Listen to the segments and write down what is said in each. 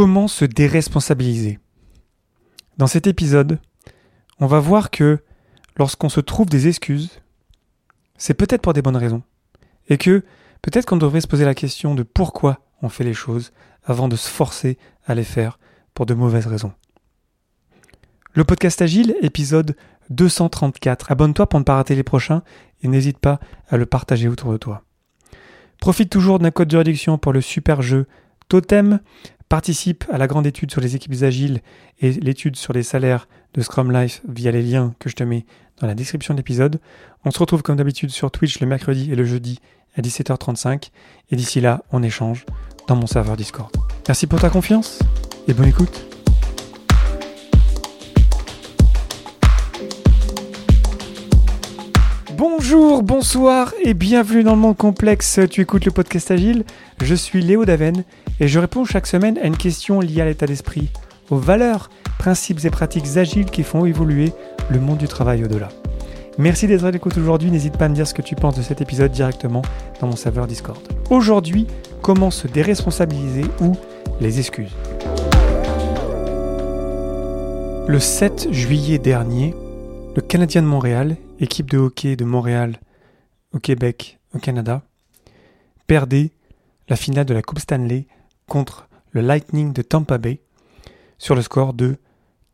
Comment se déresponsabiliser Dans cet épisode, on va voir que lorsqu'on se trouve des excuses, c'est peut-être pour des bonnes raisons. Et que peut-être qu'on devrait se poser la question de pourquoi on fait les choses avant de se forcer à les faire pour de mauvaises raisons. Le podcast Agile, épisode 234. Abonne-toi pour ne pas rater les prochains et n'hésite pas à le partager autour de toi. Profite toujours d'un code de réduction pour le super jeu Totem. Participe à la grande étude sur les équipes agiles et l'étude sur les salaires de Scrum Life via les liens que je te mets dans la description de l'épisode. On se retrouve comme d'habitude sur Twitch le mercredi et le jeudi à 17h35. Et d'ici là, on échange dans mon serveur Discord. Merci pour ta confiance et bonne écoute. Bonjour, bonsoir et bienvenue dans le monde complexe. Tu écoutes le podcast Agile. Je suis Léo Daven et je réponds chaque semaine à une question liée à l'état d'esprit, aux valeurs, principes et pratiques agiles qui font évoluer le monde du travail au-delà. Merci d'être à l'écoute aujourd'hui. N'hésite pas à me dire ce que tu penses de cet épisode directement dans mon serveur Discord. Aujourd'hui, comment se déresponsabiliser ou les excuses. Le 7 juillet dernier, le Canadien de Montréal, équipe de hockey de Montréal au Québec, au Canada, perdait la finale de la Coupe Stanley contre le Lightning de Tampa Bay sur le score de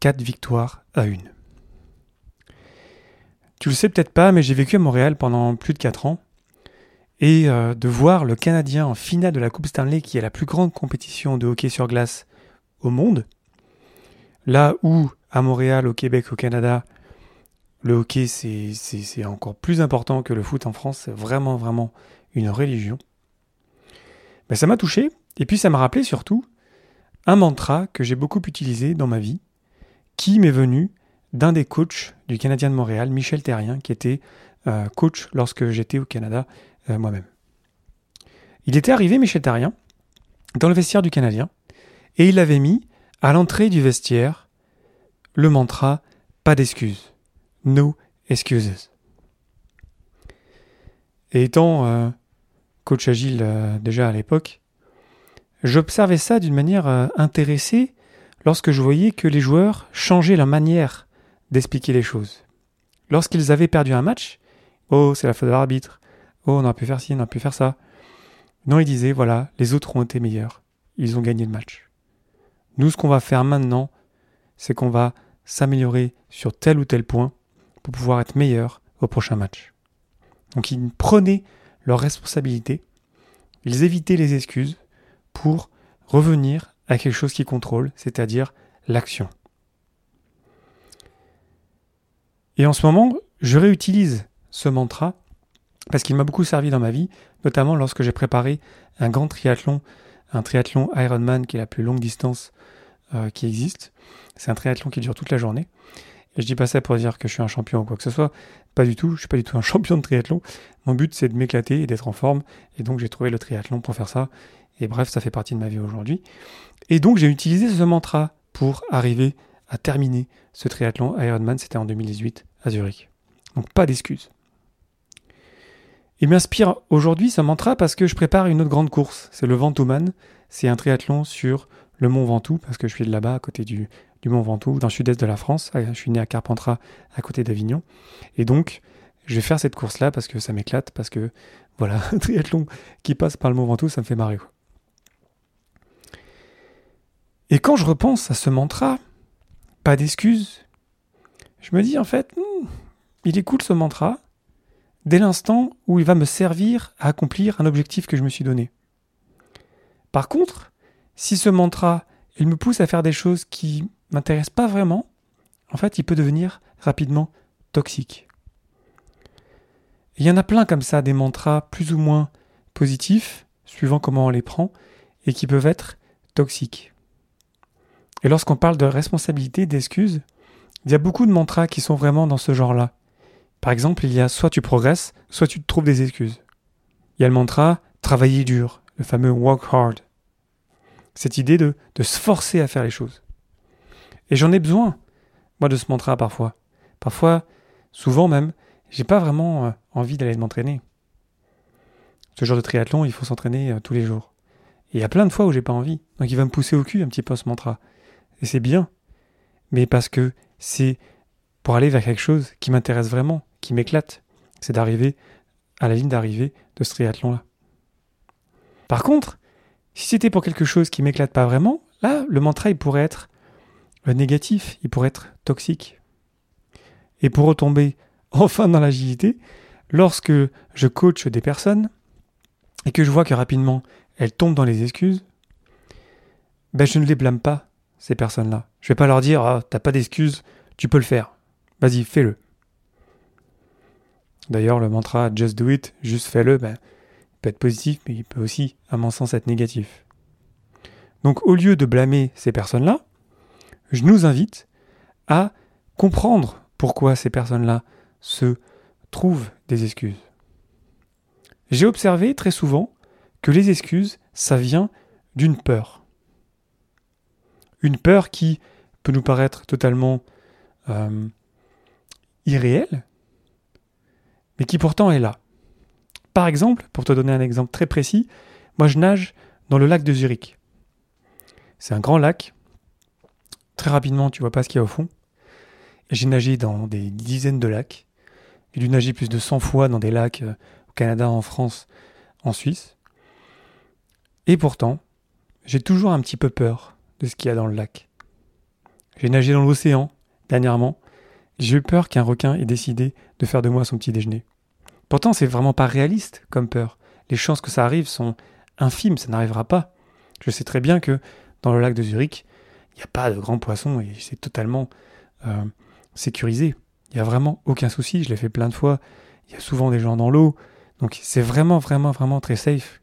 4 victoires à 1. Tu le sais peut-être pas, mais j'ai vécu à Montréal pendant plus de 4 ans. Et euh, de voir le Canadien en finale de la Coupe Stanley, qui est la plus grande compétition de hockey sur glace au monde, là où à Montréal, au Québec, au Canada, le hockey, c'est encore plus important que le foot en France. C'est vraiment, vraiment une religion. Ben, ça m'a touché. Et puis, ça m'a rappelé surtout un mantra que j'ai beaucoup utilisé dans ma vie, qui m'est venu d'un des coachs du Canadien de Montréal, Michel Terrien, qui était euh, coach lorsque j'étais au Canada euh, moi-même. Il était arrivé, Michel Terrien, dans le vestiaire du Canadien, et il avait mis à l'entrée du vestiaire le mantra pas d'excuses. No excuses. Et étant euh, coach agile déjà à l'époque, j'observais ça d'une manière euh, intéressée lorsque je voyais que les joueurs changeaient leur manière d'expliquer les choses. Lorsqu'ils avaient perdu un match, oh c'est la faute de l'arbitre, oh on a pu faire ci, on a pu faire ça. Non, ils disaient voilà, les autres ont été meilleurs, ils ont gagné le match. Nous, ce qu'on va faire maintenant, c'est qu'on va s'améliorer sur tel ou tel point pour pouvoir être meilleur au prochain match. Donc ils prenaient leurs responsabilités, ils évitaient les excuses pour revenir à quelque chose qui contrôle, c'est-à-dire l'action. Et en ce moment, je réutilise ce mantra parce qu'il m'a beaucoup servi dans ma vie, notamment lorsque j'ai préparé un grand triathlon, un triathlon Ironman qui est la plus longue distance euh, qui existe. C'est un triathlon qui dure toute la journée. Et je dis pas ça pour dire que je suis un champion ou quoi que ce soit. Pas du tout. Je suis pas du tout un champion de triathlon. Mon but, c'est de m'éclater et d'être en forme. Et donc, j'ai trouvé le triathlon pour faire ça. Et bref, ça fait partie de ma vie aujourd'hui. Et donc, j'ai utilisé ce mantra pour arriver à terminer ce triathlon Ironman. C'était en 2018 à Zurich. Donc, pas d'excuses. Il m'inspire aujourd'hui ce mantra parce que je prépare une autre grande course. C'est le Ventouman. C'est un triathlon sur le Mont Ventoux parce que je suis de là-bas à côté du, du Mont Ventoux, dans le sud-est de la France. Je suis né à Carpentras, à côté d'Avignon. Et donc, je vais faire cette course-là parce que ça m'éclate, parce que, voilà, un triathlon qui passe par le Mont Ventoux, ça me fait marrer. Et quand je repense à ce mantra, pas d'excuses, je me dis en fait, hmm, il est cool ce mantra, dès l'instant où il va me servir à accomplir un objectif que je me suis donné. Par contre, si ce mantra, il me pousse à faire des choses qui m'intéresse pas vraiment, en fait, il peut devenir rapidement toxique. Il y en a plein comme ça, des mantras plus ou moins positifs, suivant comment on les prend, et qui peuvent être toxiques. Et lorsqu'on parle de responsabilité, d'excuses, il y a beaucoup de mantras qui sont vraiment dans ce genre-là. Par exemple, il y a soit tu progresses, soit tu te trouves des excuses. Il y a le mantra travailler dur, le fameux work hard. Cette idée de, se forcer à faire les choses. Et j'en ai besoin, moi, de ce mantra parfois. Parfois, souvent même, j'ai pas vraiment euh, envie d'aller m'entraîner. Ce genre de triathlon, il faut s'entraîner euh, tous les jours. Et il y a plein de fois où j'ai pas envie. Donc il va me pousser au cul un petit peu ce mantra. Et c'est bien. Mais parce que c'est pour aller vers quelque chose qui m'intéresse vraiment, qui m'éclate. C'est d'arriver à la ligne d'arrivée de ce triathlon-là. Par contre, si c'était pour quelque chose qui m'éclate pas vraiment, là, le mantra, il pourrait être négatif, il pourrait être toxique. Et pour retomber enfin dans l'agilité, lorsque je coach des personnes et que je vois que rapidement elles tombent dans les excuses, ben je ne les blâme pas, ces personnes-là. Je vais pas leur dire ah, t'as pas d'excuses, tu peux le faire. Vas-y, fais-le. D'ailleurs, le mantra just do it, juste fais-le, ben, peut être positif, mais il peut aussi, à mon sens, être négatif. Donc, au lieu de blâmer ces personnes-là, je nous invite à comprendre pourquoi ces personnes-là se trouvent des excuses. J'ai observé très souvent que les excuses, ça vient d'une peur. Une peur qui peut nous paraître totalement euh, irréelle, mais qui pourtant est là. Par exemple, pour te donner un exemple très précis, moi je nage dans le lac de Zurich. C'est un grand lac. Très rapidement, tu vois pas ce qu'il y a au fond. J'ai nagé dans des dizaines de lacs. J'ai dû nager plus de 100 fois dans des lacs euh, au Canada, en France, en Suisse. Et pourtant, j'ai toujours un petit peu peur de ce qu'il y a dans le lac. J'ai nagé dans l'océan dernièrement. J'ai eu peur qu'un requin ait décidé de faire de moi son petit déjeuner. Pourtant, c'est vraiment pas réaliste comme peur. Les chances que ça arrive sont infimes, ça n'arrivera pas. Je sais très bien que dans le lac de Zurich, il n'y a pas de grands poissons et c'est totalement euh, sécurisé. Il n'y a vraiment aucun souci, je l'ai fait plein de fois. Il y a souvent des gens dans l'eau. Donc c'est vraiment, vraiment, vraiment très safe.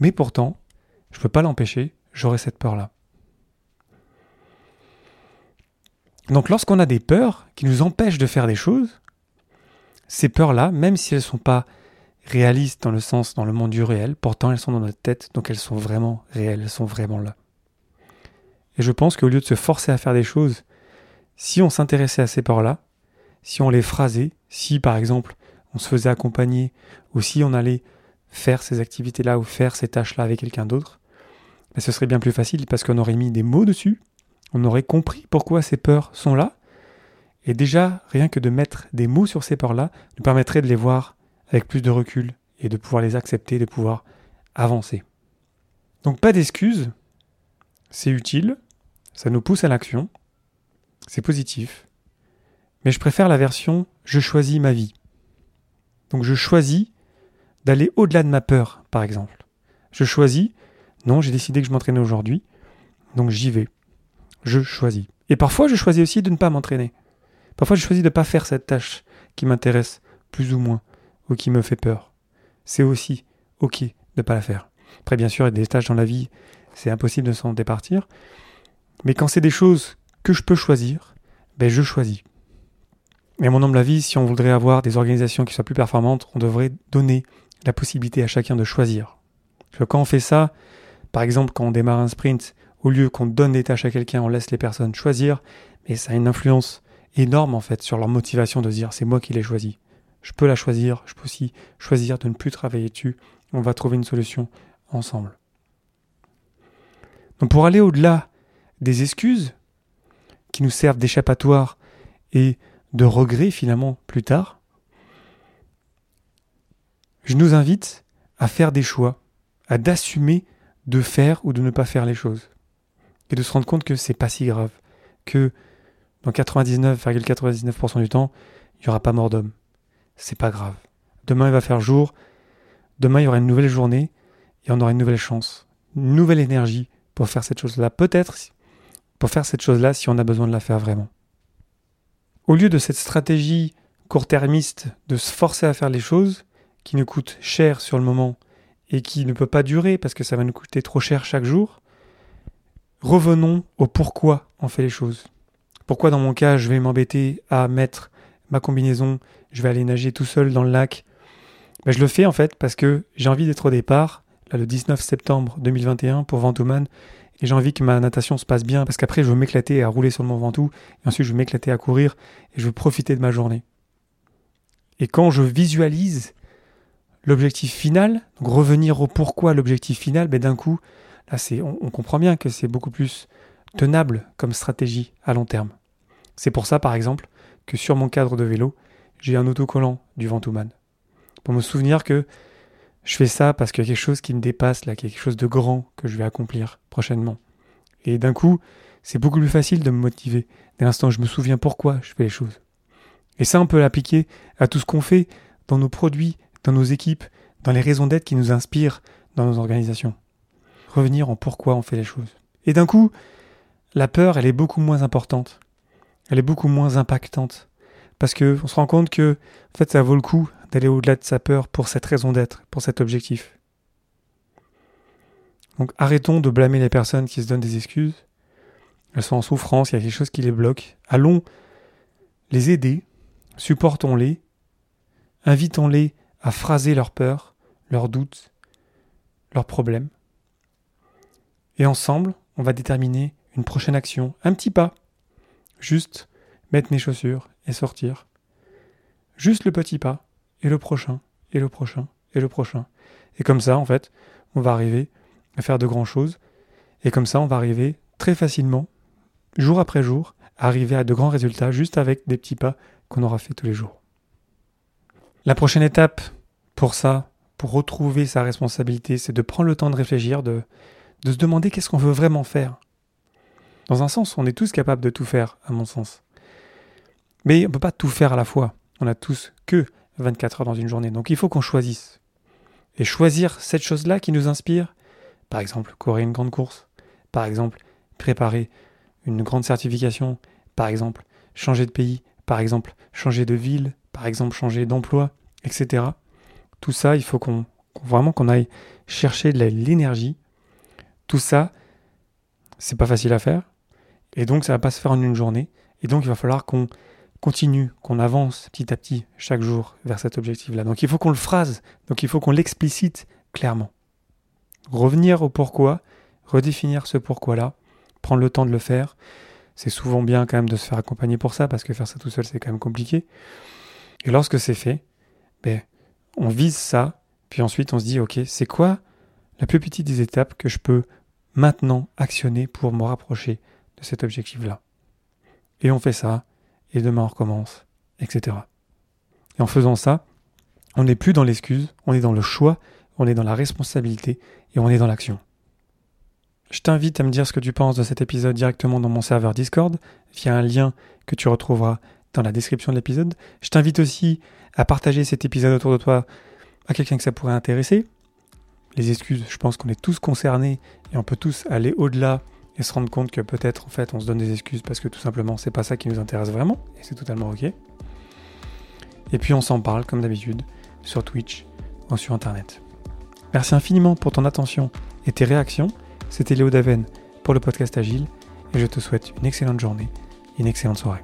Mais pourtant, je ne peux pas l'empêcher, j'aurai cette peur-là. Donc lorsqu'on a des peurs qui nous empêchent de faire des choses, ces peurs-là, même si elles ne sont pas réalistes dans le sens, dans le monde du réel, pourtant elles sont dans notre tête, donc elles sont vraiment réelles, elles sont vraiment là. Et je pense qu'au lieu de se forcer à faire des choses si on s'intéressait à ces peurs-là, si on les phrasait, si par exemple on se faisait accompagner, ou si on allait faire ces activités-là ou faire ces tâches-là avec quelqu'un d'autre, ben, ce serait bien plus facile parce qu'on aurait mis des mots dessus, on aurait compris pourquoi ces peurs sont là, et déjà rien que de mettre des mots sur ces peurs-là nous permettrait de les voir avec plus de recul et de pouvoir les accepter, de pouvoir avancer. Donc pas d'excuses, c'est utile, ça nous pousse à l'action, c'est positif. Mais je préfère la version je choisis ma vie. Donc je choisis d'aller au-delà de ma peur, par exemple. Je choisis, non, j'ai décidé que je m'entraînais aujourd'hui, donc j'y vais. Je choisis. Et parfois, je choisis aussi de ne pas m'entraîner. Parfois, je choisis de ne pas faire cette tâche qui m'intéresse plus ou moins, ou qui me fait peur. C'est aussi OK de ne pas la faire. Après, bien sûr, il y a des tâches dans la vie, c'est impossible de s'en départir. Mais quand c'est des choses que je peux choisir, ben je choisis. Et à mon humble avis, si on voudrait avoir des organisations qui soient plus performantes, on devrait donner la possibilité à chacun de choisir. Parce que quand on fait ça, par exemple quand on démarre un sprint, au lieu qu'on donne des tâches à quelqu'un, on laisse les personnes choisir, mais ça a une influence énorme en fait sur leur motivation de dire c'est moi qui l'ai choisi. Je peux la choisir, je peux aussi choisir de ne plus travailler dessus, on va trouver une solution ensemble. Donc pour aller au-delà des excuses, qui nous servent d'échappatoire et de regret finalement plus tard, je nous invite à faire des choix, à d'assumer de faire ou de ne pas faire les choses. Et de se rendre compte que c'est pas si grave, que dans 99,99% du temps, il n'y aura pas mort d'homme. C'est pas grave. Demain il va faire jour, demain il y aura une nouvelle journée et on aura une nouvelle chance, une nouvelle énergie pour faire cette chose-là. Peut-être pour faire cette chose-là si on a besoin de la faire vraiment. Au lieu de cette stratégie court-termiste de se forcer à faire les choses, qui nous coûte cher sur le moment et qui ne peut pas durer parce que ça va nous coûter trop cher chaque jour, revenons au pourquoi on fait les choses. Pourquoi dans mon cas je vais m'embêter à mettre ma combinaison, je vais aller nager tout seul dans le lac? Ben, Je le fais en fait parce que j'ai envie d'être au départ, là, le 19 septembre 2021 pour Ventoman, et j'ai envie que ma natation se passe bien parce qu'après je veux m'éclater à rouler sur le Mont et ensuite je veux m'éclater à courir et je veux profiter de ma journée. Et quand je visualise l'objectif final, donc revenir au pourquoi l'objectif final, ben d'un coup, là, c'est, on comprend bien que c'est beaucoup plus tenable comme stratégie à long terme. C'est pour ça, par exemple, que sur mon cadre de vélo, j'ai un autocollant du Ventoman. Pour me souvenir que je fais ça parce qu'il y a quelque chose qui me dépasse, là, quelque chose de grand que je vais accomplir prochainement. Et d'un coup, c'est beaucoup plus facile de me motiver. Dès l'instant, je me souviens pourquoi je fais les choses. Et ça, on peut l'appliquer à tout ce qu'on fait dans nos produits, dans nos équipes, dans les raisons d'être qui nous inspirent dans nos organisations. Revenir en pourquoi on fait les choses. Et d'un coup, la peur, elle est beaucoup moins importante. Elle est beaucoup moins impactante. Parce que on se rend compte que, en fait, ça vaut le coup d'aller au-delà de sa peur pour cette raison d'être, pour cet objectif. Donc arrêtons de blâmer les personnes qui se donnent des excuses. Elles sont en souffrance, il y a quelque chose qui les bloque. Allons les aider, supportons-les, invitons-les à phraser leurs peurs, leurs doutes, leurs problèmes. Et ensemble, on va déterminer une prochaine action, un petit pas. Juste mettre mes chaussures et sortir. Juste le petit pas, et le prochain, et le prochain, et le prochain. Et comme ça, en fait, on va arriver à faire de grandes choses. Et comme ça, on va arriver très facilement, jour après jour, à arriver à de grands résultats juste avec des petits pas qu'on aura fait tous les jours. La prochaine étape pour ça, pour retrouver sa responsabilité, c'est de prendre le temps de réfléchir, de, de se demander qu'est-ce qu'on veut vraiment faire. Dans un sens, on est tous capables de tout faire, à mon sens. Mais on ne peut pas tout faire à la fois. On a tous que 24 heures dans une journée. Donc il faut qu'on choisisse. Et choisir cette chose-là qui nous inspire, par exemple, courir une grande course, par exemple, préparer une grande certification, par exemple, changer de pays, par exemple, changer de ville, par exemple, changer d'emploi, etc. Tout ça, il faut qu'on vraiment qu'on aille chercher de l'énergie. Tout ça, c'est pas facile à faire. Et donc, ça va pas se faire en une journée. Et donc, il va falloir qu'on continue, qu'on avance petit à petit chaque jour vers cet objectif-là. Donc, il faut qu'on le phrase. Donc, il faut qu'on l'explicite clairement. Revenir au pourquoi, redéfinir ce pourquoi-là, prendre le temps de le faire. C'est souvent bien quand même de se faire accompagner pour ça, parce que faire ça tout seul, c'est quand même compliqué. Et lorsque c'est fait, ben, on vise ça, puis ensuite on se dit, ok, c'est quoi la plus petite des étapes que je peux maintenant actionner pour me rapprocher de cet objectif-là. Et on fait ça, et demain on recommence, etc. Et en faisant ça, on n'est plus dans l'excuse, on est dans le choix, on est dans la responsabilité, et on est dans l'action. Je t'invite à me dire ce que tu penses de cet épisode directement dans mon serveur Discord, via un lien que tu retrouveras dans la description de l'épisode. Je t'invite aussi à partager cet épisode autour de toi à quelqu'un que ça pourrait intéresser. Les excuses, je pense qu'on est tous concernés et on peut tous aller au-delà et se rendre compte que peut-être en fait on se donne des excuses parce que tout simplement c'est pas ça qui nous intéresse vraiment et c'est totalement ok. Et puis on s'en parle comme d'habitude sur Twitch ou sur internet. Merci infiniment pour ton attention et tes réactions. C'était Léo Daven pour le podcast Agile et je te souhaite une excellente journée et une excellente soirée.